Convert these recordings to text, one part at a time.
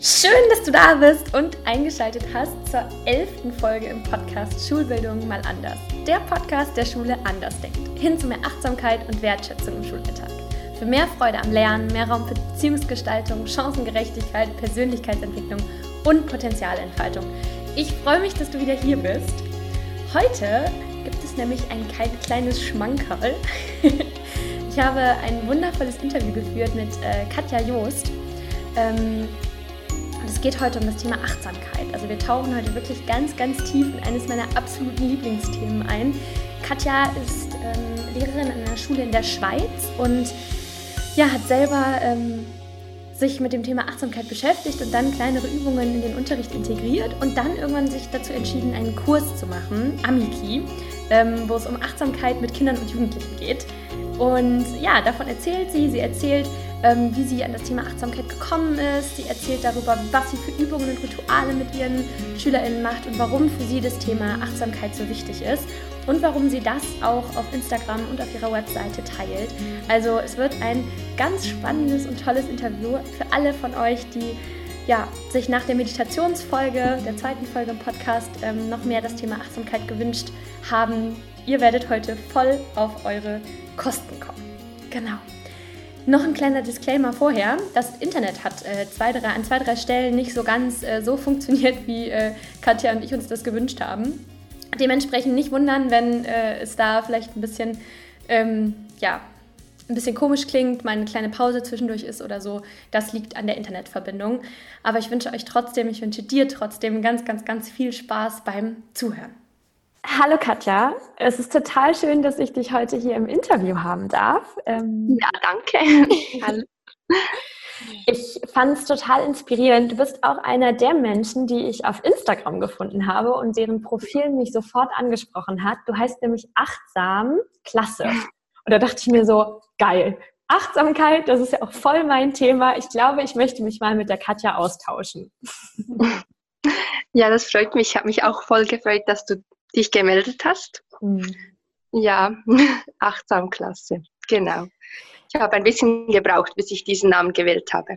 Schön, dass du da bist und eingeschaltet hast zur elften Folge im Podcast Schulbildung mal anders. Der Podcast, der Schule anders denkt. Hin zu mehr Achtsamkeit und Wertschätzung im Schulalltag. Für mehr Freude am Lernen, mehr Raum für Beziehungsgestaltung, Chancengerechtigkeit, Persönlichkeitsentwicklung und Potenzialentfaltung. Ich freue mich, dass du wieder hier bist. Heute gibt es nämlich ein kleines Schmankerl. Ich habe ein wundervolles Interview geführt mit äh, Katja Joost. Ähm, es geht heute um das Thema Achtsamkeit. Also wir tauchen heute wirklich ganz, ganz tief in eines meiner absoluten Lieblingsthemen ein. Katja ist ähm, Lehrerin an einer Schule in der Schweiz und ja, hat selber ähm, sich mit dem Thema Achtsamkeit beschäftigt und dann kleinere Übungen in den Unterricht integriert und dann irgendwann sich dazu entschieden, einen Kurs zu machen, Amiki, ähm, wo es um Achtsamkeit mit Kindern und Jugendlichen geht. Und ja, davon erzählt sie. Sie erzählt, ähm, wie sie an das Thema Achtsamkeit gekommen ist. Sie erzählt darüber, was sie für Übungen und Rituale mit ihren SchülerInnen macht und warum für sie das Thema Achtsamkeit so wichtig ist und warum sie das auch auf Instagram und auf ihrer Webseite teilt. Also es wird ein ganz spannendes und tolles Interview für alle von euch, die ja, sich nach der Meditationsfolge, der zweiten Folge im Podcast, ähm, noch mehr das Thema Achtsamkeit gewünscht haben. Ihr werdet heute voll auf eure Kosten kommen. Genau. Noch ein kleiner Disclaimer vorher. Das Internet hat äh, zwei, drei, an zwei, drei Stellen nicht so ganz äh, so funktioniert, wie äh, Katja und ich uns das gewünscht haben. Dementsprechend nicht wundern, wenn äh, es da vielleicht ein bisschen, ähm, ja, ein bisschen komisch klingt, mal eine kleine Pause zwischendurch ist oder so. Das liegt an der Internetverbindung. Aber ich wünsche euch trotzdem, ich wünsche dir trotzdem ganz, ganz, ganz viel Spaß beim Zuhören. Hallo Katja, es ist total schön, dass ich dich heute hier im Interview haben darf. Ähm, ja, danke. Hallo. Ich fand es total inspirierend. Du bist auch einer der Menschen, die ich auf Instagram gefunden habe und deren Profil mich sofort angesprochen hat. Du heißt nämlich achtsam, klasse. Und da dachte ich mir so, geil. Achtsamkeit, das ist ja auch voll mein Thema. Ich glaube, ich möchte mich mal mit der Katja austauschen. Ja, das freut mich. Ich habe mich auch voll gefreut, dass du dich gemeldet hast. Mhm. Ja, achtsam klasse, genau. Ich habe ein bisschen gebraucht, bis ich diesen Namen gewählt habe.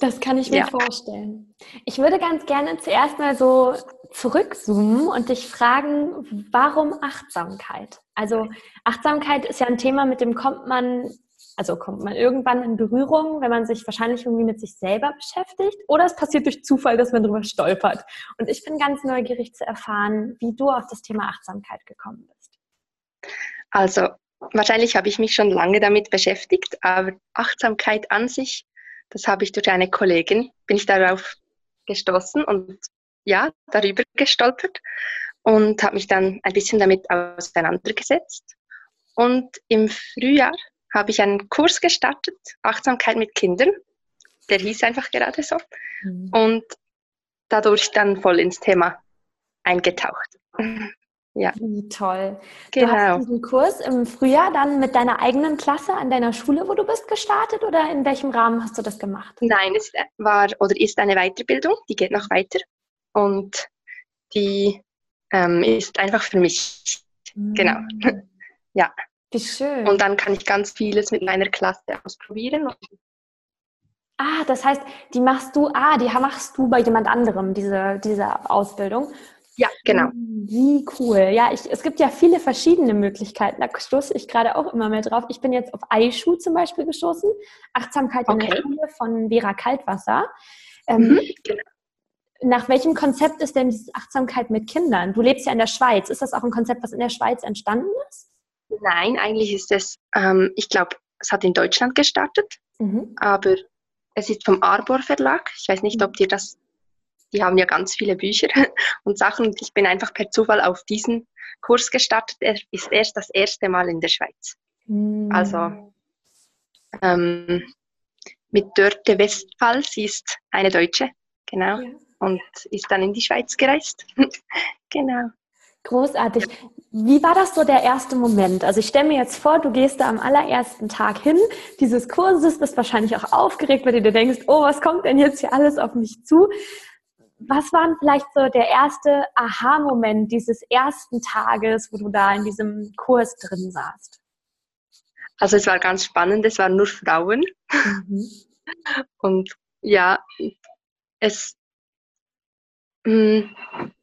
Das kann ich mir ja. vorstellen. Ich würde ganz gerne zuerst mal so zurückzoomen und dich fragen, warum Achtsamkeit? Also Achtsamkeit ist ja ein Thema, mit dem kommt man, also kommt man irgendwann in Berührung, wenn man sich wahrscheinlich irgendwie mit sich selber beschäftigt, oder es passiert durch Zufall, dass man drüber stolpert. Und ich bin ganz neugierig zu erfahren, wie du auf das Thema Achtsamkeit gekommen bist. Also wahrscheinlich habe ich mich schon lange damit beschäftigt, aber Achtsamkeit an sich, das habe ich durch eine Kollegin, bin ich darauf gestoßen und ja, darüber gestolpert und habe mich dann ein bisschen damit auseinandergesetzt. Und im Frühjahr habe ich einen Kurs gestartet, Achtsamkeit mit Kindern. Der hieß einfach gerade so. Mhm. Und dadurch dann voll ins Thema eingetaucht. Ja. Wie toll. Genau. Du hast genau. diesen Kurs im Frühjahr dann mit deiner eigenen Klasse an deiner Schule, wo du bist, gestartet oder in welchem Rahmen hast du das gemacht? Nein, es war oder ist eine Weiterbildung, die geht noch weiter und die ähm, ist einfach für mich. Mhm. Genau. ja. Wie schön. Und dann kann ich ganz vieles mit meiner Klasse ausprobieren. Ah, das heißt, die machst du, ah, die machst du bei jemand anderem, diese, diese Ausbildung. Ja, genau. Wie cool. Ja, ich, es gibt ja viele verschiedene Möglichkeiten. Da stoße ich gerade auch immer mehr drauf. Ich bin jetzt auf iSchuh zum Beispiel gestoßen. Achtsamkeit okay. in der Schule von Vera Kaltwasser. Ähm, mhm, genau. Nach welchem Konzept ist denn diese Achtsamkeit mit Kindern? Du lebst ja in der Schweiz. Ist das auch ein Konzept, was in der Schweiz entstanden ist? Nein, eigentlich ist es, ähm, ich glaube, es hat in Deutschland gestartet, mhm. aber es ist vom Arbor Verlag. Ich weiß nicht, ob dir das die haben ja ganz viele Bücher und Sachen. Und ich bin einfach per Zufall auf diesen Kurs gestartet. Er ist erst das erste Mal in der Schweiz. Mm. Also ähm, mit Dörte Westphal, sie ist eine Deutsche, genau, ja. und ist dann in die Schweiz gereist. genau. Großartig. Wie war das so der erste Moment? Also ich stelle mir jetzt vor, du gehst da am allerersten Tag hin dieses Kurses, bist wahrscheinlich auch aufgeregt, weil du dir denkst, oh, was kommt denn jetzt hier alles auf mich zu? was war vielleicht so der erste Aha-Moment dieses ersten Tages, wo du da in diesem Kurs drin saßt? Also es war ganz spannend, es waren nur Frauen. Mhm. Und ja, es, mh, mm,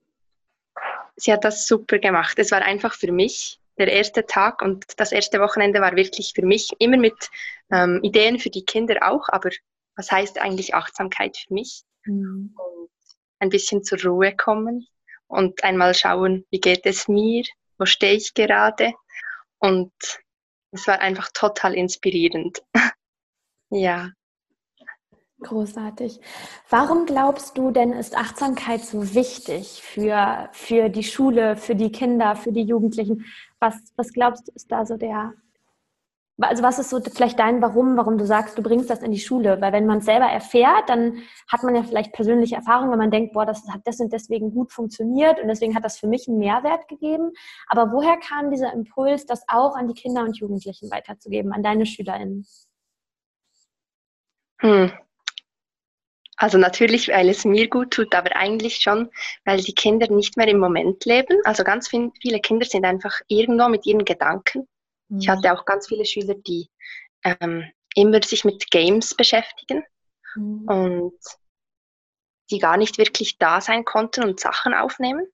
sie hat das super gemacht. Es war einfach für mich der erste Tag und das erste Wochenende war wirklich für mich immer mit ähm, Ideen für die Kinder auch, aber was heißt eigentlich Achtsamkeit für mich? Mhm. Und ein bisschen zur Ruhe kommen und einmal schauen, wie geht es mir, wo stehe ich gerade. Und es war einfach total inspirierend. ja. Großartig. Warum glaubst du denn, ist Achtsamkeit so wichtig für, für die Schule, für die Kinder, für die Jugendlichen? Was, was glaubst du, ist da so der, also was ist so vielleicht dein Warum, warum du sagst, du bringst das in die Schule? Weil wenn man es selber erfährt, dann hat man ja vielleicht persönliche Erfahrungen, wenn man denkt, boah, das hat das und deswegen gut funktioniert und deswegen hat das für mich einen Mehrwert gegeben. Aber woher kam dieser Impuls, das auch an die Kinder und Jugendlichen weiterzugeben, an deine SchülerInnen? Hm. Also natürlich, weil es mir gut tut, aber eigentlich schon, weil die Kinder nicht mehr im Moment leben. Also ganz viele Kinder sind einfach irgendwo mit ihren Gedanken ich hatte mhm. auch ganz viele Schüler, die ähm, immer sich mit Games beschäftigen mhm. und die gar nicht wirklich da sein konnten und Sachen aufnehmen.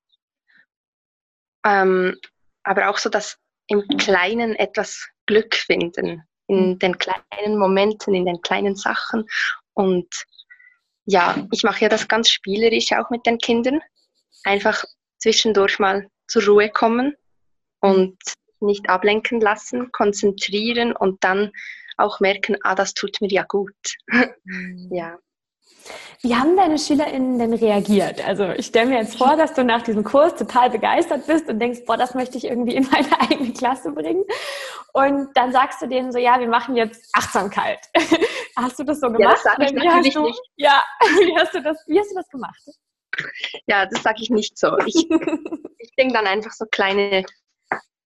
Ähm, aber auch so, dass im Kleinen etwas Glück finden, in mhm. den kleinen Momenten, in den kleinen Sachen. Und ja, ich mache ja das ganz spielerisch auch mit den Kindern. Einfach zwischendurch mal zur Ruhe kommen und nicht ablenken lassen, konzentrieren und dann auch merken, ah, das tut mir ja gut. Mhm. ja. Wie haben deine SchülerInnen denn reagiert? Also ich stelle mir jetzt vor, dass du nach diesem Kurs total begeistert bist und denkst, boah, das möchte ich irgendwie in meine eigene Klasse bringen. Und dann sagst du denen so, ja, wir machen jetzt Achtsamkeit. Hast du das so gemacht? Ja, das sage ich natürlich du, nicht. Ja, wie hast, du das, wie hast du das gemacht? Ja, das sage ich nicht so. Ich, ich denke dann einfach so kleine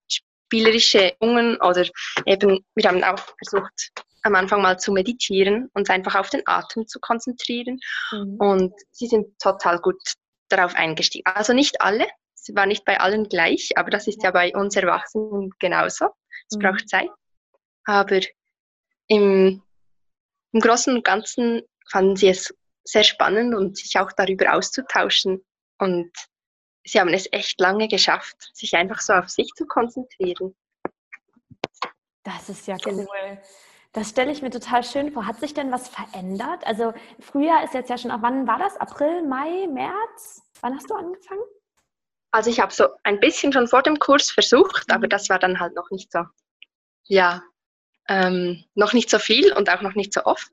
spielerische Übungen oder eben, wir haben auch versucht, am Anfang mal zu meditieren, uns einfach auf den Atem zu konzentrieren. Mhm. Und sie sind total gut darauf eingestiegen. Also nicht alle, es war nicht bei allen gleich, aber das ist ja bei uns Erwachsenen genauso. Es mhm. braucht Zeit. Aber im, im Großen und Ganzen fanden sie es sehr spannend und sich auch darüber auszutauschen. Und sie haben es echt lange geschafft, sich einfach so auf sich zu konzentrieren. Das ist ja cool. Das stelle ich mir total schön vor. Hat sich denn was verändert? Also Frühjahr ist jetzt ja schon, auch wann war das? April, Mai, März? Wann hast du angefangen? Also ich habe so ein bisschen schon vor dem Kurs versucht, mhm. aber das war dann halt noch nicht so, ja, ähm, noch nicht so viel und auch noch nicht so oft.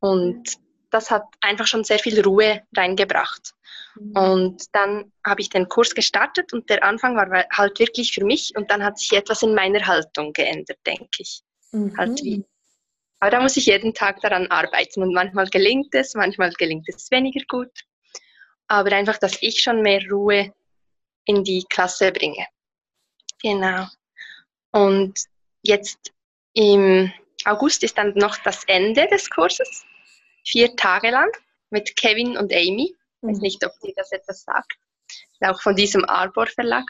Und das hat einfach schon sehr viel Ruhe reingebracht. Mhm. Und dann habe ich den Kurs gestartet und der Anfang war halt wirklich für mich und dann hat sich etwas in meiner Haltung geändert, denke ich. Mhm. Halt wie. Aber da muss ich jeden Tag daran arbeiten und manchmal gelingt es, manchmal gelingt es weniger gut. Aber einfach, dass ich schon mehr Ruhe in die Klasse bringe. Genau. Und jetzt im August ist dann noch das Ende des Kurses vier Tage lang mit Kevin und Amy. Ich weiß mhm. nicht, ob dir das etwas sagt. Auch von diesem Arbor Verlag.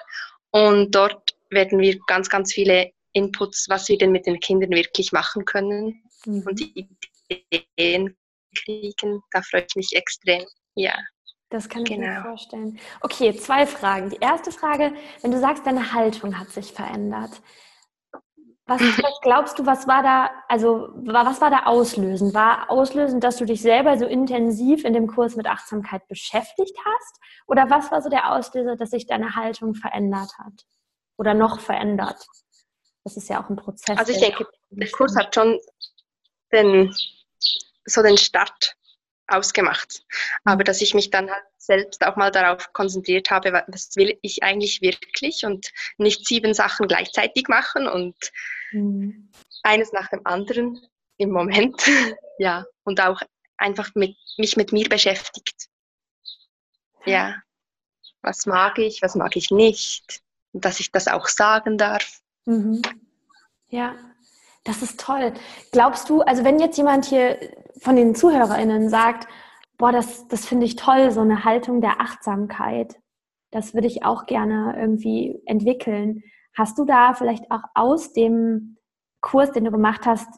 Und dort werden wir ganz, ganz viele Inputs, was wir denn mit den Kindern wirklich machen können mhm. und die Ideen kriegen. Da freue ich mich extrem. Ja. Das kann ich genau. mir vorstellen. Okay, zwei Fragen. Die erste Frage, wenn du sagst, deine Haltung hat sich verändert. Was, glaubst du, was war da, also was war da auslösend? War auslösend, dass du dich selber so intensiv in dem Kurs mit Achtsamkeit beschäftigt hast? Oder was war so der Auslöser, dass sich deine Haltung verändert hat? Oder noch verändert? Das ist ja auch ein Prozess. Also ich denke, der Kurs hat schon den, so den Start ausgemacht. Aber dass ich mich dann halt selbst auch mal darauf konzentriert habe, was will ich eigentlich wirklich und nicht sieben Sachen gleichzeitig machen und mhm. eines nach dem anderen im Moment. ja, und auch einfach mit, mich mit mir beschäftigt. Ja, was mag ich, was mag ich nicht, und dass ich das auch sagen darf. Mhm. Ja, das ist toll. Glaubst du, also wenn jetzt jemand hier von den ZuhörerInnen sagt, boah, das, das finde ich toll, so eine Haltung der Achtsamkeit, das würde ich auch gerne irgendwie entwickeln. Hast du da vielleicht auch aus dem Kurs, den du gemacht hast,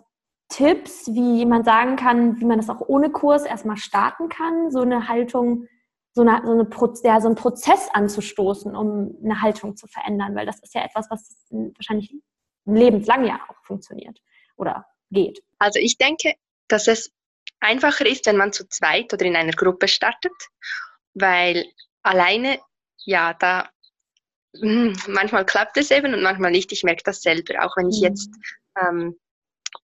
Tipps, wie man sagen kann, wie man das auch ohne Kurs erstmal starten kann, so eine Haltung, so, eine, so, eine Pro ja, so einen Prozess anzustoßen, um eine Haltung zu verändern? Weil das ist ja etwas, was wahrscheinlich lebenslang ja auch funktioniert oder geht. Also ich denke, dass es einfacher ist, wenn man zu zweit oder in einer Gruppe startet, weil alleine, ja, da manchmal klappt es eben und manchmal nicht. Ich merke das selber, auch wenn ich mhm. jetzt ähm,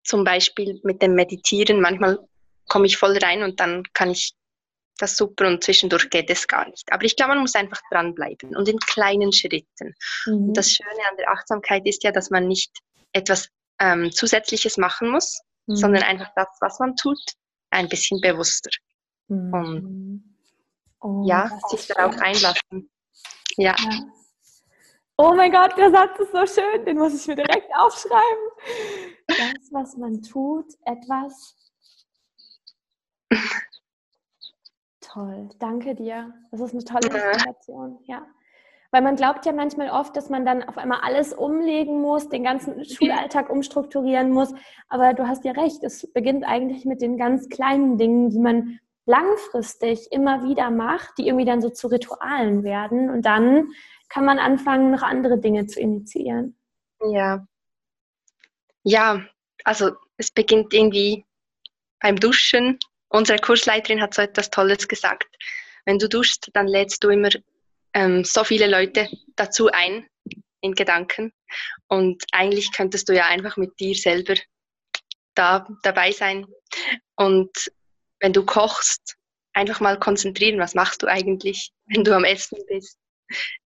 zum Beispiel mit dem Meditieren, manchmal komme ich voll rein und dann kann ich das super und zwischendurch geht es gar nicht. Aber ich glaube, man muss einfach dranbleiben und in kleinen Schritten. Mhm. Und das Schöne an der Achtsamkeit ist ja, dass man nicht etwas ähm, Zusätzliches machen muss, mhm. sondern einfach das, was man tut, ein bisschen bewusster. Mhm. Und oh, ja, sich darauf einlassen. Ja. ja. Oh mein Gott, der Satz ist so schön, den muss ich mir direkt aufschreiben. Das, was man tut, etwas. Toll, danke dir. Das ist eine tolle Inspiration, ja. Weil man glaubt ja manchmal oft, dass man dann auf einmal alles umlegen muss, den ganzen Schulalltag umstrukturieren muss. Aber du hast ja recht, es beginnt eigentlich mit den ganz kleinen Dingen, die man langfristig immer wieder macht, die irgendwie dann so zu Ritualen werden. Und dann kann man anfangen, noch andere Dinge zu initiieren. Ja. Ja, also es beginnt irgendwie beim Duschen. Unsere Kursleiterin hat so etwas Tolles gesagt. Wenn du duschst, dann lädst du immer ähm, so viele Leute dazu ein in Gedanken. Und eigentlich könntest du ja einfach mit dir selber da dabei sein. Und wenn du kochst, einfach mal konzentrieren, was machst du eigentlich, wenn du am Essen bist.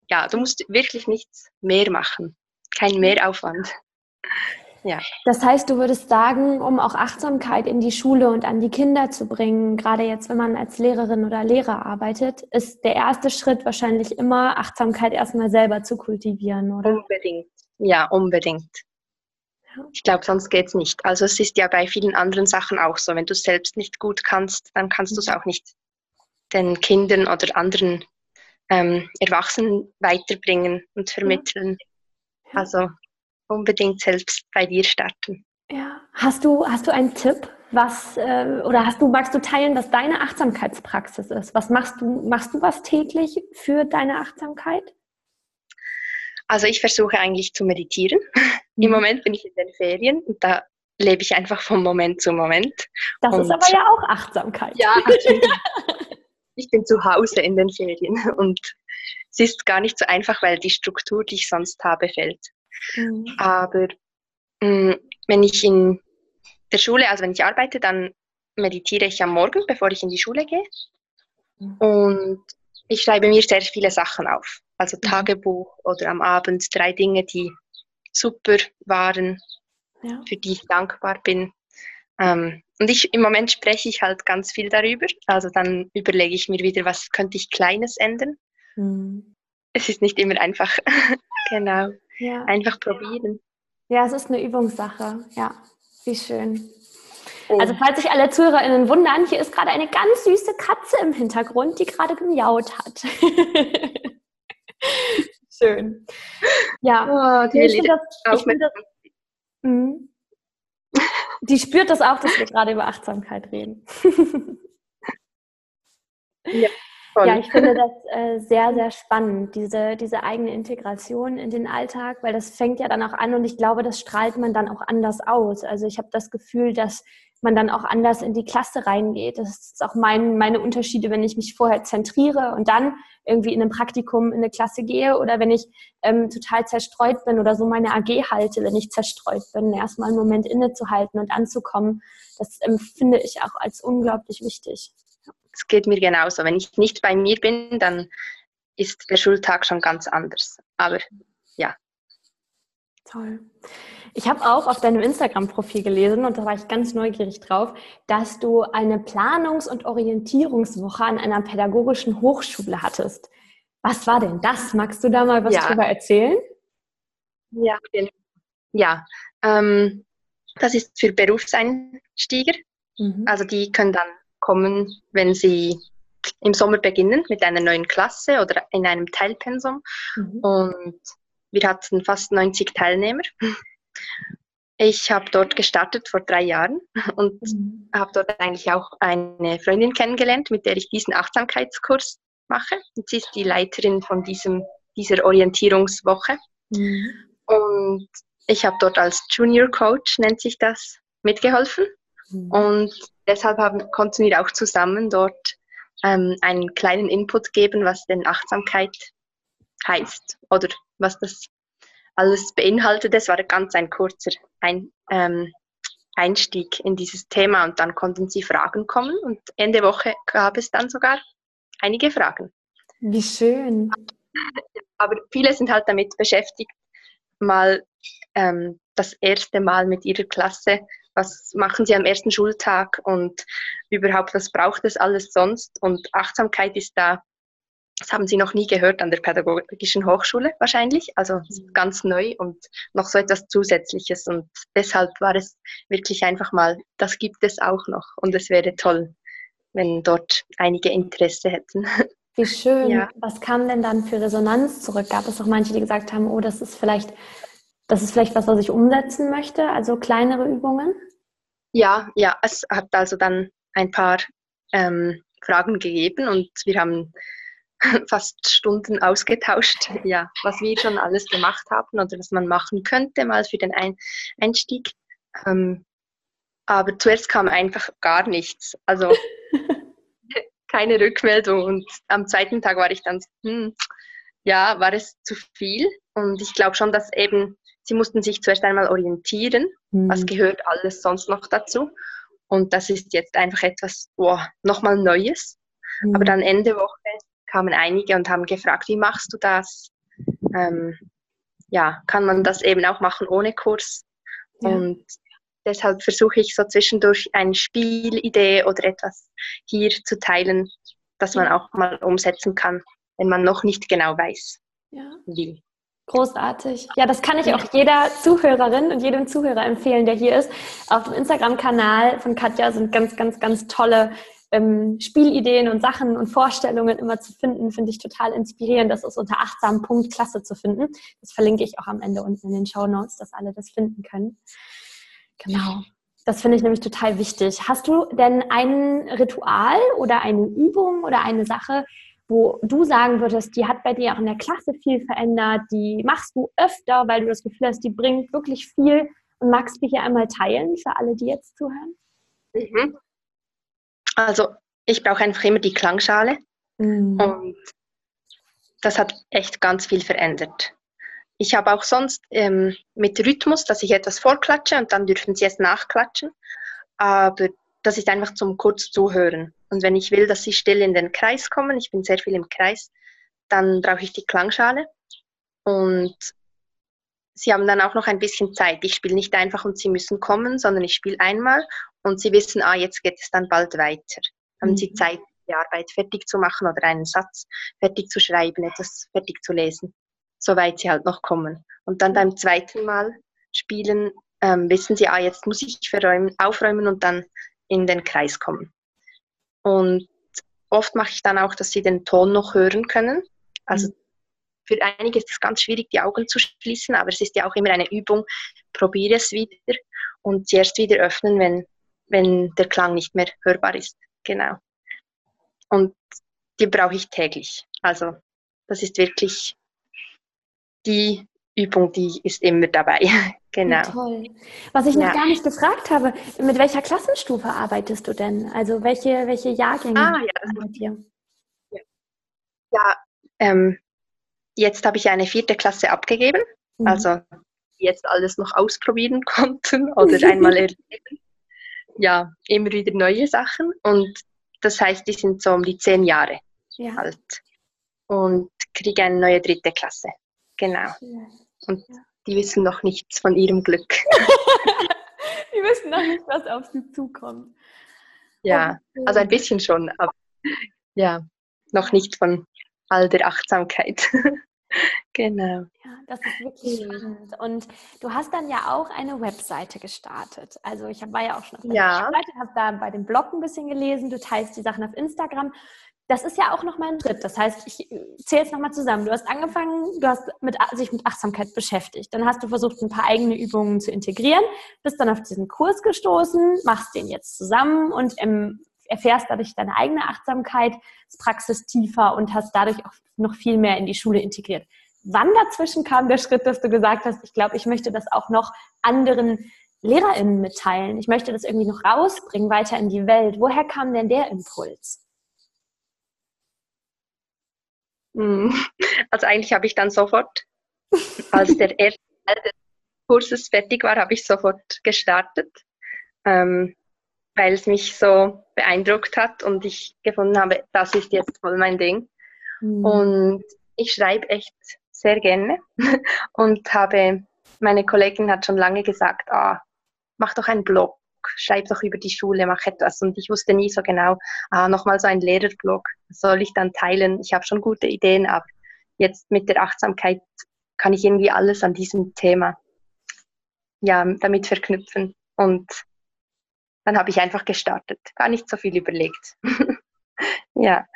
Ja, du musst wirklich nichts mehr machen. Kein Mehraufwand. Ja. Das heißt, du würdest sagen, um auch Achtsamkeit in die Schule und an die Kinder zu bringen, gerade jetzt, wenn man als Lehrerin oder Lehrer arbeitet, ist der erste Schritt wahrscheinlich immer, Achtsamkeit erstmal selber zu kultivieren, oder? Unbedingt. Ja, unbedingt. Ich glaube, sonst geht es nicht. Also es ist ja bei vielen anderen Sachen auch so. Wenn du es selbst nicht gut kannst, dann kannst du es mhm. auch nicht den Kindern oder anderen ähm, Erwachsenen weiterbringen und vermitteln. Ja. Also unbedingt selbst bei dir starten. Ja, hast du, hast du einen Tipp, was äh, oder hast du, magst du teilen, was deine Achtsamkeitspraxis ist? Was machst du, machst du was täglich für deine Achtsamkeit? Also ich versuche eigentlich zu meditieren. Mhm. Im Moment bin ich in den Ferien und da lebe ich einfach von Moment zu Moment. Das und ist aber ja auch Achtsamkeit. Ja, ich bin zu Hause in den Ferien und es ist gar nicht so einfach, weil die Struktur, die ich sonst habe, fällt. Mhm. Aber mh, mm, wenn ich in der Schule, also wenn ich arbeite, dann meditiere ich am Morgen, bevor ich in die Schule gehe. Mhm. Und ich schreibe mir sehr viele Sachen auf. Also mhm. Tagebuch oder am Abend drei Dinge, die super waren, ja. für die ich dankbar bin. Ähm, und ich, im Moment spreche ich halt ganz viel darüber. Also dann überlege ich mir wieder, was könnte ich Kleines ändern. Mhm. Es ist nicht immer einfach. genau. Ja. Einfach probieren. Ja, es ist eine Übungssache. Ja, wie schön. Oh. Also falls sich alle ZuhörerInnen wundern, hier ist gerade eine ganz süße Katze im Hintergrund, die gerade gemiaut hat. schön. Ja, oh, die, ich das, ich das, mh, die spürt das auch, dass wir gerade über Achtsamkeit reden. ja. Toll. Ja, ich finde das äh, sehr, sehr spannend, diese, diese eigene Integration in den Alltag, weil das fängt ja dann auch an und ich glaube, das strahlt man dann auch anders aus. Also ich habe das Gefühl, dass man dann auch anders in die Klasse reingeht. Das ist auch mein, meine Unterschiede, wenn ich mich vorher zentriere und dann irgendwie in einem Praktikum in eine Klasse gehe oder wenn ich ähm, total zerstreut bin oder so meine AG halte, wenn ich zerstreut bin, erstmal einen Moment innezuhalten und anzukommen. Das empfinde ich auch als unglaublich wichtig es geht mir genauso. Wenn ich nicht bei mir bin, dann ist der Schultag schon ganz anders. Aber ja. Toll. Ich habe auch auf deinem Instagram-Profil gelesen, und da war ich ganz neugierig drauf, dass du eine Planungs- und Orientierungswoche an einer pädagogischen Hochschule hattest. Was war denn das? Magst du da mal was ja. drüber erzählen? Ja, ja. Ähm, das ist für Berufseinsteiger. Mhm. Also die können dann kommen, wenn sie im Sommer beginnen mit einer neuen Klasse oder in einem Teilpensum. Mhm. Und wir hatten fast 90 Teilnehmer. Ich habe dort gestartet vor drei Jahren und mhm. habe dort eigentlich auch eine Freundin kennengelernt, mit der ich diesen Achtsamkeitskurs mache. Und sie ist die Leiterin von diesem, dieser Orientierungswoche. Mhm. Und ich habe dort als Junior Coach, nennt sich das, mitgeholfen. Mhm. Und deshalb haben, konnten wir auch zusammen dort ähm, einen kleinen Input geben, was denn Achtsamkeit heißt oder was das alles beinhaltet. Es war ganz ein kurzer ein, ähm, Einstieg in dieses Thema und dann konnten sie Fragen kommen und Ende Woche gab es dann sogar einige Fragen. Wie schön. Aber viele sind halt damit beschäftigt, mal ähm, das erste Mal mit ihrer Klasse, was machen sie am ersten Schultag und überhaupt, was braucht es alles sonst? Und Achtsamkeit ist da das haben Sie noch nie gehört an der Pädagogischen Hochschule wahrscheinlich, also ganz neu und noch so etwas Zusätzliches. Und deshalb war es wirklich einfach mal, das gibt es auch noch und es wäre toll, wenn dort einige Interesse hätten. Wie schön. Ja. Was kam denn dann für Resonanz zurück? Gab es auch manche, die gesagt haben, oh, das ist vielleicht, das ist vielleicht was, was ich umsetzen möchte, also kleinere Übungen? Ja, ja, es hat also dann ein paar ähm, Fragen gegeben und wir haben fast Stunden ausgetauscht, ja, was wir schon alles gemacht haben oder was man machen könnte mal für den Ein Einstieg. Ähm, aber zuerst kam einfach gar nichts. Also keine Rückmeldung. Und am zweiten Tag war ich dann, hm, ja, war es zu viel. Und ich glaube schon, dass eben, sie mussten sich zuerst einmal orientieren, mhm. was gehört alles sonst noch dazu. Und das ist jetzt einfach etwas, oh, nochmal Neues. Mhm. Aber dann Ende Woche kamen einige und haben gefragt, wie machst du das? Ähm, ja, kann man das eben auch machen ohne Kurs? Ja. Und deshalb versuche ich so zwischendurch eine Spielidee oder etwas hier zu teilen, das man auch mal umsetzen kann, wenn man noch nicht genau weiß, ja. wie. Großartig. Ja, das kann ich auch jeder Zuhörerin und jedem Zuhörer empfehlen, der hier ist. Auf dem Instagram-Kanal von Katja sind ganz, ganz, ganz tolle ähm, Spielideen und Sachen und Vorstellungen immer zu finden, finde ich total inspirierend. Das ist unter achtsam Punkt klasse zu finden. Das verlinke ich auch am Ende unten in den Show Notes, dass alle das finden können. Genau. Das finde ich nämlich total wichtig. Hast du denn ein Ritual oder eine Übung oder eine Sache, wo du sagen würdest, die hat bei dir auch in der Klasse viel verändert, die machst du öfter, weil du das Gefühl hast, die bringt wirklich viel und magst du hier einmal teilen für alle, die jetzt zuhören? Mhm. Also ich brauche einfach immer die Klangschale mhm. und das hat echt ganz viel verändert. Ich habe auch sonst ähm, mit Rhythmus, dass ich etwas vorklatsche und dann dürfen sie es nachklatschen, aber das ist einfach zum kurz zuhören. Und wenn ich will, dass sie still in den Kreis kommen, ich bin sehr viel im Kreis, dann brauche ich die Klangschale und sie haben dann auch noch ein bisschen Zeit. Ich spiele nicht einfach und sie müssen kommen, sondern ich spiele einmal und sie wissen, ah, jetzt geht es dann bald weiter. Haben mhm. sie Zeit, die Arbeit fertig zu machen oder einen Satz fertig zu schreiben, etwas fertig zu lesen, soweit sie halt noch kommen. Und dann beim zweiten Mal spielen, ähm, wissen sie, ah, jetzt muss ich verräumen, aufräumen und dann in den Kreis kommen. Und oft mache ich dann auch, dass sie den Ton noch hören können. Also mhm. für einige ist es ganz schwierig, die Augen zu schließen, aber es ist ja auch immer eine Übung. Probiere es wieder und sie erst wieder öffnen, wenn wenn der Klang nicht mehr hörbar ist. Genau. Und die brauche ich täglich. Also das ist wirklich die Übung, die ist immer dabei. genau. Toll. Was ich noch ja. gar nicht gefragt habe, mit welcher Klassenstufe arbeitest du denn? Also welche, welche Jahrgänge ah, ja, bei dir? Ja, ja ähm, jetzt habe ich eine vierte Klasse abgegeben. Mhm. Also jetzt alles noch ausprobieren konnten oder einmal erleben ja, immer wieder neue Sachen und das heißt, die sind so um die zehn Jahre ja. alt und kriegen eine neue dritte Klasse. Genau. Und die wissen noch nichts von ihrem Glück. die wissen noch nicht, was auf sie zukommt. Ja, also ein bisschen schon, aber ja, noch nicht von all der Achtsamkeit. Genau. Ja, das ist wirklich spannend. Und du hast dann ja auch eine Webseite gestartet. Also ich war ja auch schon auf der ja. Webseite, habe da bei dem Blog ein bisschen gelesen, du teilst die Sachen auf Instagram. das ist ja auch nochmal ein Schritt. Das heißt, ich zähle es nochmal zusammen. Du hast angefangen, du hast mit, sich mit Achtsamkeit beschäftigt. Dann hast du versucht, ein paar eigene Übungen zu integrieren, bist dann auf diesen Kurs gestoßen, machst den jetzt zusammen und ähm, erfährst dadurch deine eigene Achtsamkeitspraxis tiefer und hast dadurch auch noch viel mehr in die Schule integriert. Wann dazwischen kam der Schritt, dass du gesagt hast, ich glaube, ich möchte das auch noch anderen LehrerInnen mitteilen. Ich möchte das irgendwie noch rausbringen, weiter in die Welt. Woher kam denn der Impuls? Hm. Also eigentlich habe ich dann sofort, als der erste Teil des Kurses fertig war, habe ich sofort gestartet, ähm, weil es mich so beeindruckt hat und ich gefunden habe, das ist jetzt voll mein Ding. Mhm. Und ich schreibe echt sehr gerne und habe, meine Kollegin hat schon lange gesagt, ah, mach doch einen Blog, schreib doch über die Schule, mach etwas. Und ich wusste nie so genau, ah, nochmal so ein Lehrerblog, soll ich dann teilen? Ich habe schon gute Ideen, aber jetzt mit der Achtsamkeit kann ich irgendwie alles an diesem Thema ja, damit verknüpfen. Und dann habe ich einfach gestartet, gar nicht so viel überlegt. ja.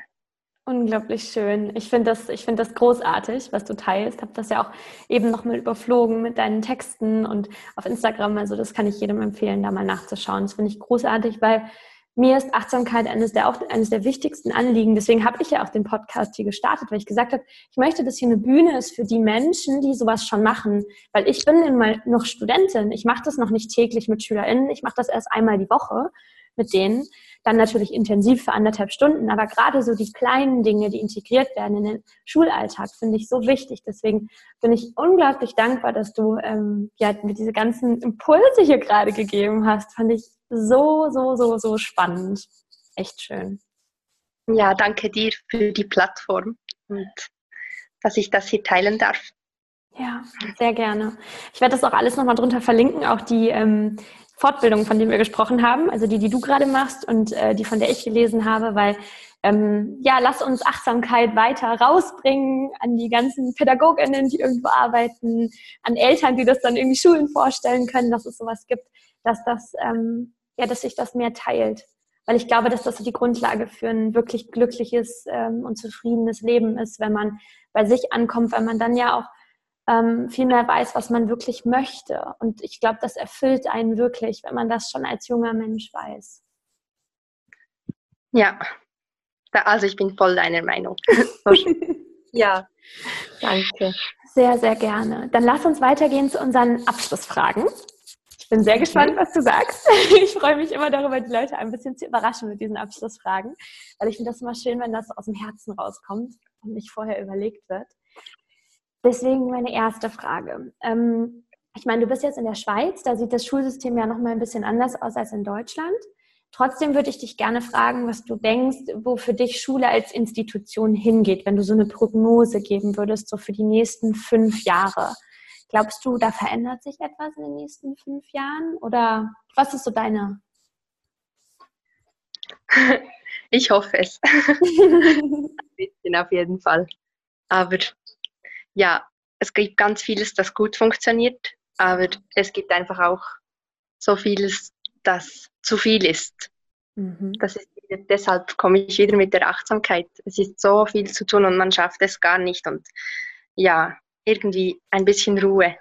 Unglaublich schön. Ich finde das, find das großartig, was du teilst. Habe das ja auch eben nochmal überflogen mit deinen Texten und auf Instagram. Also das kann ich jedem empfehlen, da mal nachzuschauen. Das finde ich großartig, weil mir ist Achtsamkeit eines der, auch eines der wichtigsten Anliegen. Deswegen habe ich ja auch den Podcast hier gestartet, weil ich gesagt habe, ich möchte, dass hier eine Bühne ist für die Menschen, die sowas schon machen. Weil ich bin immer noch Studentin. Ich mache das noch nicht täglich mit SchülerInnen. Ich mache das erst einmal die Woche mit denen. Dann natürlich intensiv für anderthalb Stunden. Aber gerade so die kleinen Dinge, die integriert werden in den Schulalltag, finde ich so wichtig. Deswegen bin ich unglaublich dankbar, dass du ähm, ja, mir diese ganzen Impulse hier gerade gegeben hast. Fand ich so, so, so, so spannend. Echt schön. Ja, danke dir für die Plattform und dass ich das hier teilen darf. Ja, sehr gerne. Ich werde das auch alles nochmal drunter verlinken, auch die ähm, Fortbildungen, von denen wir gesprochen haben, also die, die du gerade machst und äh, die, von der ich gelesen habe, weil ähm, ja, lass uns Achtsamkeit weiter rausbringen an die ganzen Pädagoginnen, die irgendwo arbeiten, an Eltern, die das dann irgendwie Schulen vorstellen können, dass es sowas gibt, dass das, ähm, ja, dass sich das mehr teilt. Weil ich glaube, dass das die Grundlage für ein wirklich glückliches ähm, und zufriedenes Leben ist, wenn man bei sich ankommt, weil man dann ja auch ähm, viel mehr weiß, was man wirklich möchte. Und ich glaube, das erfüllt einen wirklich, wenn man das schon als junger Mensch weiß. Ja, also ich bin voll deiner Meinung. ja, danke. Sehr, sehr gerne. Dann lass uns weitergehen zu unseren Abschlussfragen. Ich bin sehr gespannt, was du sagst. Ich freue mich immer darüber, die Leute ein bisschen zu überraschen mit diesen Abschlussfragen, weil ich finde das immer schön, wenn das aus dem Herzen rauskommt und nicht vorher überlegt wird. Deswegen meine erste Frage. Ähm, ich meine, du bist jetzt in der Schweiz, da sieht das Schulsystem ja noch mal ein bisschen anders aus als in Deutschland. Trotzdem würde ich dich gerne fragen, was du denkst, wo für dich Schule als Institution hingeht, wenn du so eine Prognose geben würdest, so für die nächsten fünf Jahre. Glaubst du, da verändert sich etwas in den nächsten fünf Jahren? Oder was ist so deine? Ich hoffe es. Ein bisschen auf jeden Fall. Aber ja, es gibt ganz vieles, das gut funktioniert, aber es gibt einfach auch so vieles, das zu viel ist. Mhm. Das ist deshalb komme ich wieder mit der Achtsamkeit. Es ist so viel zu tun und man schafft es gar nicht. Und ja, irgendwie ein bisschen Ruhe,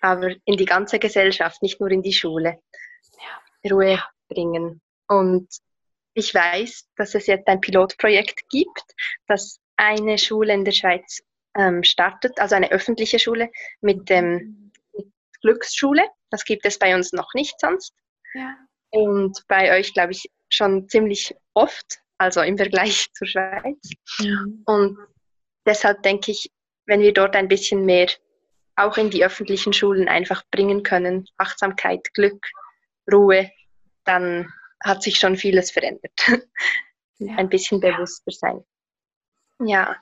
aber in die ganze Gesellschaft, nicht nur in die Schule. Ja. Ruhe bringen. Und ich weiß, dass es jetzt ein Pilotprojekt gibt, das eine Schule in der Schweiz ähm, startet, also eine öffentliche Schule mit, ähm, mit Glücksschule. Das gibt es bei uns noch nicht sonst. Ja. Und bei euch, glaube ich, schon ziemlich oft, also im Vergleich zur Schweiz. Ja. Und deshalb denke ich, wenn wir dort ein bisschen mehr auch in die öffentlichen Schulen einfach bringen können, Achtsamkeit, Glück, Ruhe, dann hat sich schon vieles verändert. Ja. ein bisschen bewusster sein. Ja.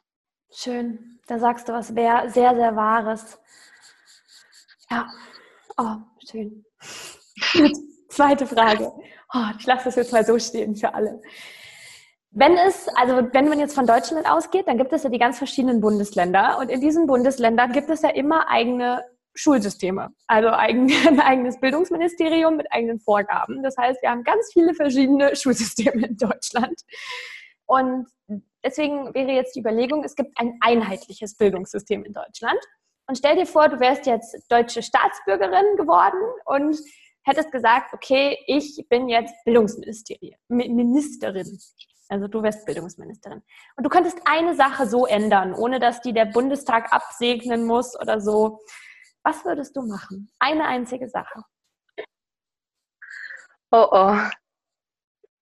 Schön. Da sagst du was sehr, sehr, sehr Wahres. Ja. Oh, schön. Zweite Frage. Oh, ich lasse das jetzt mal so stehen für alle. Wenn es, also wenn man jetzt von Deutschland ausgeht, dann gibt es ja die ganz verschiedenen Bundesländer und in diesen Bundesländern gibt es ja immer eigene Schulsysteme, also ein eigenes Bildungsministerium mit eigenen Vorgaben. Das heißt, wir haben ganz viele verschiedene Schulsysteme in Deutschland. Und deswegen wäre jetzt die Überlegung, es gibt ein einheitliches Bildungssystem in Deutschland. Und stell dir vor, du wärst jetzt deutsche Staatsbürgerin geworden und hättest gesagt, okay, ich bin jetzt Bildungsministerin. Also du wärst Bildungsministerin. Und du könntest eine Sache so ändern, ohne dass die der Bundestag absegnen muss oder so. Was würdest du machen? Eine einzige Sache. Oh oh.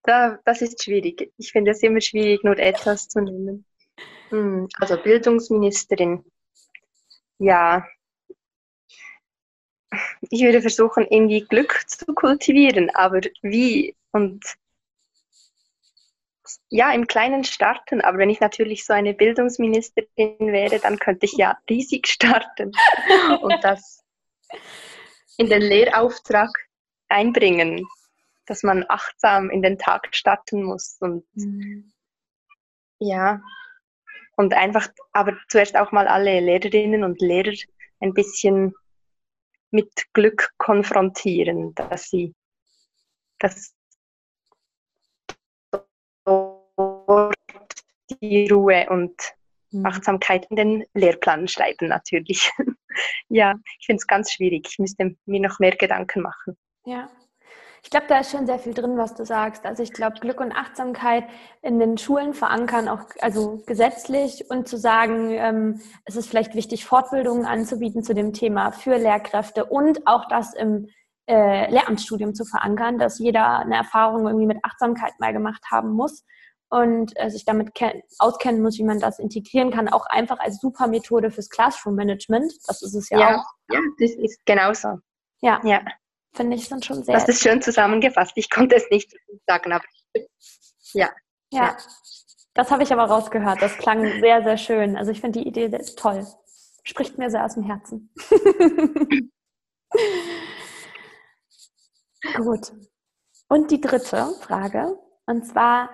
Da, das ist schwierig. Ich finde es immer schwierig, nur etwas zu nehmen. Hm, also Bildungsministerin. Ja. Ich würde versuchen, irgendwie Glück zu kultivieren, aber wie? Und ja, im Kleinen starten. Aber wenn ich natürlich so eine Bildungsministerin wäre, dann könnte ich ja riesig starten und das in den Lehrauftrag einbringen, dass man achtsam in den Tag starten muss und mhm. ja, und einfach, aber zuerst auch mal alle Lehrerinnen und Lehrer ein bisschen mit Glück konfrontieren, dass sie das die Ruhe und mhm. Achtsamkeit in den Lehrplan schreiben natürlich. ja, ich finde es ganz schwierig. Ich müsste mir noch mehr Gedanken machen. Ja. Ich glaube, da ist schon sehr viel drin, was du sagst. Also ich glaube, Glück und Achtsamkeit in den Schulen verankern, auch also gesetzlich und zu sagen, ähm, es ist vielleicht wichtig, Fortbildungen anzubieten zu dem Thema für Lehrkräfte und auch das im äh, Lehramtsstudium zu verankern, dass jeder eine Erfahrung irgendwie mit Achtsamkeit mal gemacht haben muss und äh, sich damit auskennen muss, wie man das integrieren kann, auch einfach als super Methode fürs Classroom Management. Das ist es ja, ja auch. Ja, das ist genauso. Ja. ja. Finde ich dann schon sehr. Das ist schön zusammengefasst. Ich konnte es nicht sagen, aber ja. Ja. ja. Das habe ich aber rausgehört. Das klang sehr, sehr schön. Also ich finde die Idee toll. Spricht mir sehr aus dem Herzen. Gut. Und die dritte Frage. Und zwar,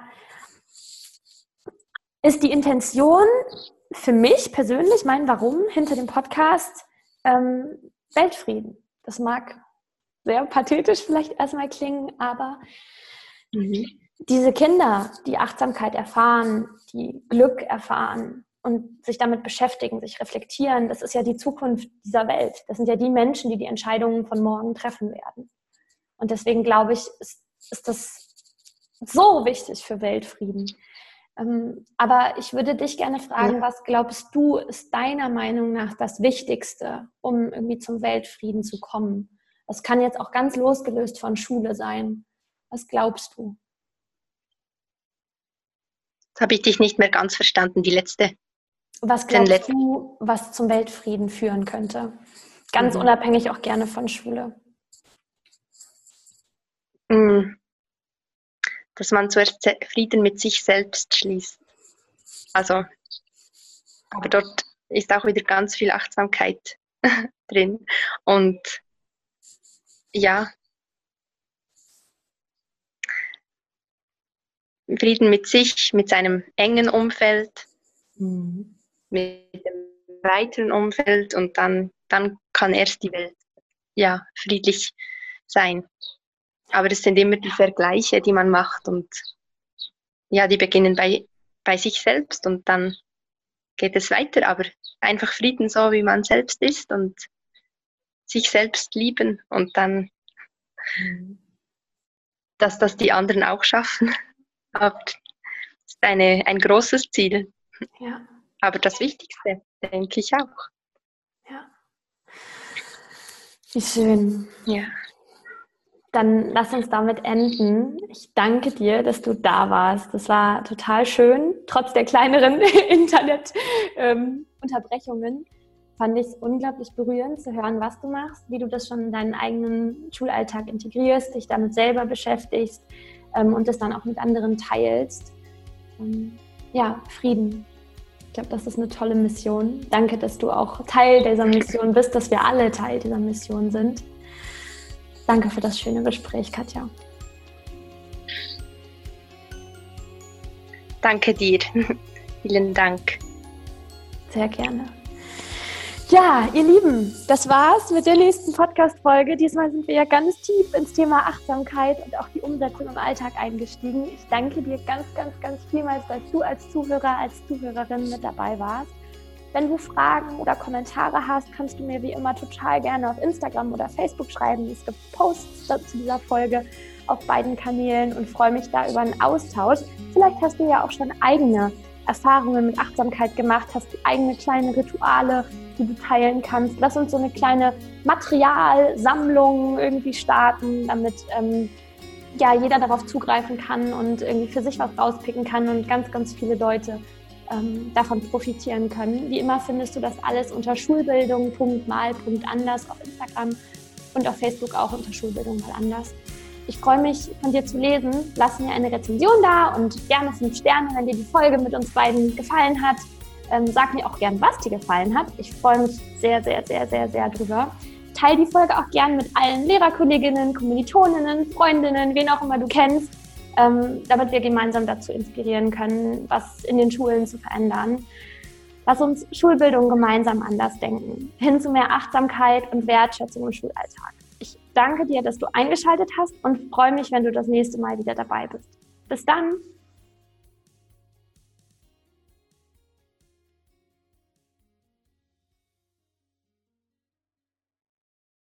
ist die Intention für mich persönlich, mein Warum hinter dem Podcast ähm, Weltfrieden. Das mag sehr pathetisch vielleicht erstmal klingen, aber mhm. diese Kinder, die Achtsamkeit erfahren, die Glück erfahren und sich damit beschäftigen, sich reflektieren, das ist ja die Zukunft dieser Welt. Das sind ja die Menschen, die die Entscheidungen von morgen treffen werden. Und deswegen glaube ich, ist, ist das so wichtig für Weltfrieden. Ähm, aber ich würde dich gerne fragen, ja. was glaubst du, ist deiner Meinung nach das Wichtigste, um irgendwie zum Weltfrieden zu kommen? Das kann jetzt auch ganz losgelöst von Schule sein. Was glaubst du? Jetzt habe ich dich nicht mehr ganz verstanden, die letzte. Was glaubst du, was zum Weltfrieden führen könnte? Ganz mhm. unabhängig auch gerne von Schule. Mhm dass man zuerst Frieden mit sich selbst schließt. Also, aber dort ist auch wieder ganz viel Achtsamkeit drin. Und ja, Frieden mit sich, mit seinem engen Umfeld, mhm. mit dem weiteren Umfeld und dann, dann kann erst die Welt ja friedlich sein. Aber es sind immer die Vergleiche, die man macht und ja, die beginnen bei, bei sich selbst und dann geht es weiter. Aber einfach Frieden so, wie man selbst ist und sich selbst lieben und dann, dass das die anderen auch schaffen. Aber das ist eine, ein großes Ziel. Ja. Aber das Wichtigste, denke ich auch. Ja. Wie schön. Ja. Dann lass uns damit enden. Ich danke dir, dass du da warst. Das war total schön. Trotz der kleineren Internetunterbrechungen ähm, fand ich es unglaublich berührend zu hören, was du machst, wie du das schon in deinen eigenen Schulalltag integrierst, dich damit selber beschäftigst ähm, und das dann auch mit anderen teilst. Ähm, ja, Frieden. Ich glaube, das ist eine tolle Mission. Danke, dass du auch Teil dieser Mission bist, dass wir alle Teil dieser Mission sind. Danke für das schöne Gespräch, Katja. Danke dir. Vielen Dank. Sehr gerne. Ja, ihr Lieben, das war's mit der nächsten Podcast-Folge. Diesmal sind wir ja ganz tief ins Thema Achtsamkeit und auch die Umsetzung im Alltag eingestiegen. Ich danke dir ganz, ganz, ganz vielmals, dass du als Zuhörer, als Zuhörerin mit dabei warst. Wenn du Fragen oder Kommentare hast, kannst du mir wie immer total gerne auf Instagram oder Facebook schreiben. Es gibt Posts zu dieser Folge auf beiden Kanälen und freue mich da über einen Austausch. Vielleicht hast du ja auch schon eigene Erfahrungen mit Achtsamkeit gemacht, hast du eigene kleine Rituale, die du teilen kannst. Lass uns so eine kleine Materialsammlung irgendwie starten, damit ähm, ja, jeder darauf zugreifen kann und irgendwie für sich was rauspicken kann und ganz, ganz viele Leute ähm, davon profitieren können. Wie immer findest du das alles unter schulbildung.mal.anders auf Instagram und auf Facebook auch unter Schulbildung mal anders. Ich freue mich, von dir zu lesen. Lass mir eine Rezension da und gerne fünf Sterne, wenn dir die Folge mit uns beiden gefallen hat. Ähm, sag mir auch gern, was dir gefallen hat. Ich freue mich sehr, sehr, sehr, sehr, sehr drüber. Teil die Folge auch gern mit allen Lehrerkolleginnen, Kommilitoninnen, Freundinnen, wen auch immer du kennst, ähm, damit wir gemeinsam dazu inspirieren können, was in den Schulen zu verändern. Lass uns Schulbildung gemeinsam anders denken, hin zu mehr Achtsamkeit und Wertschätzung im Schulalltag. Ich danke dir, dass du eingeschaltet hast und freue mich, wenn du das nächste Mal wieder dabei bist. Bis dann!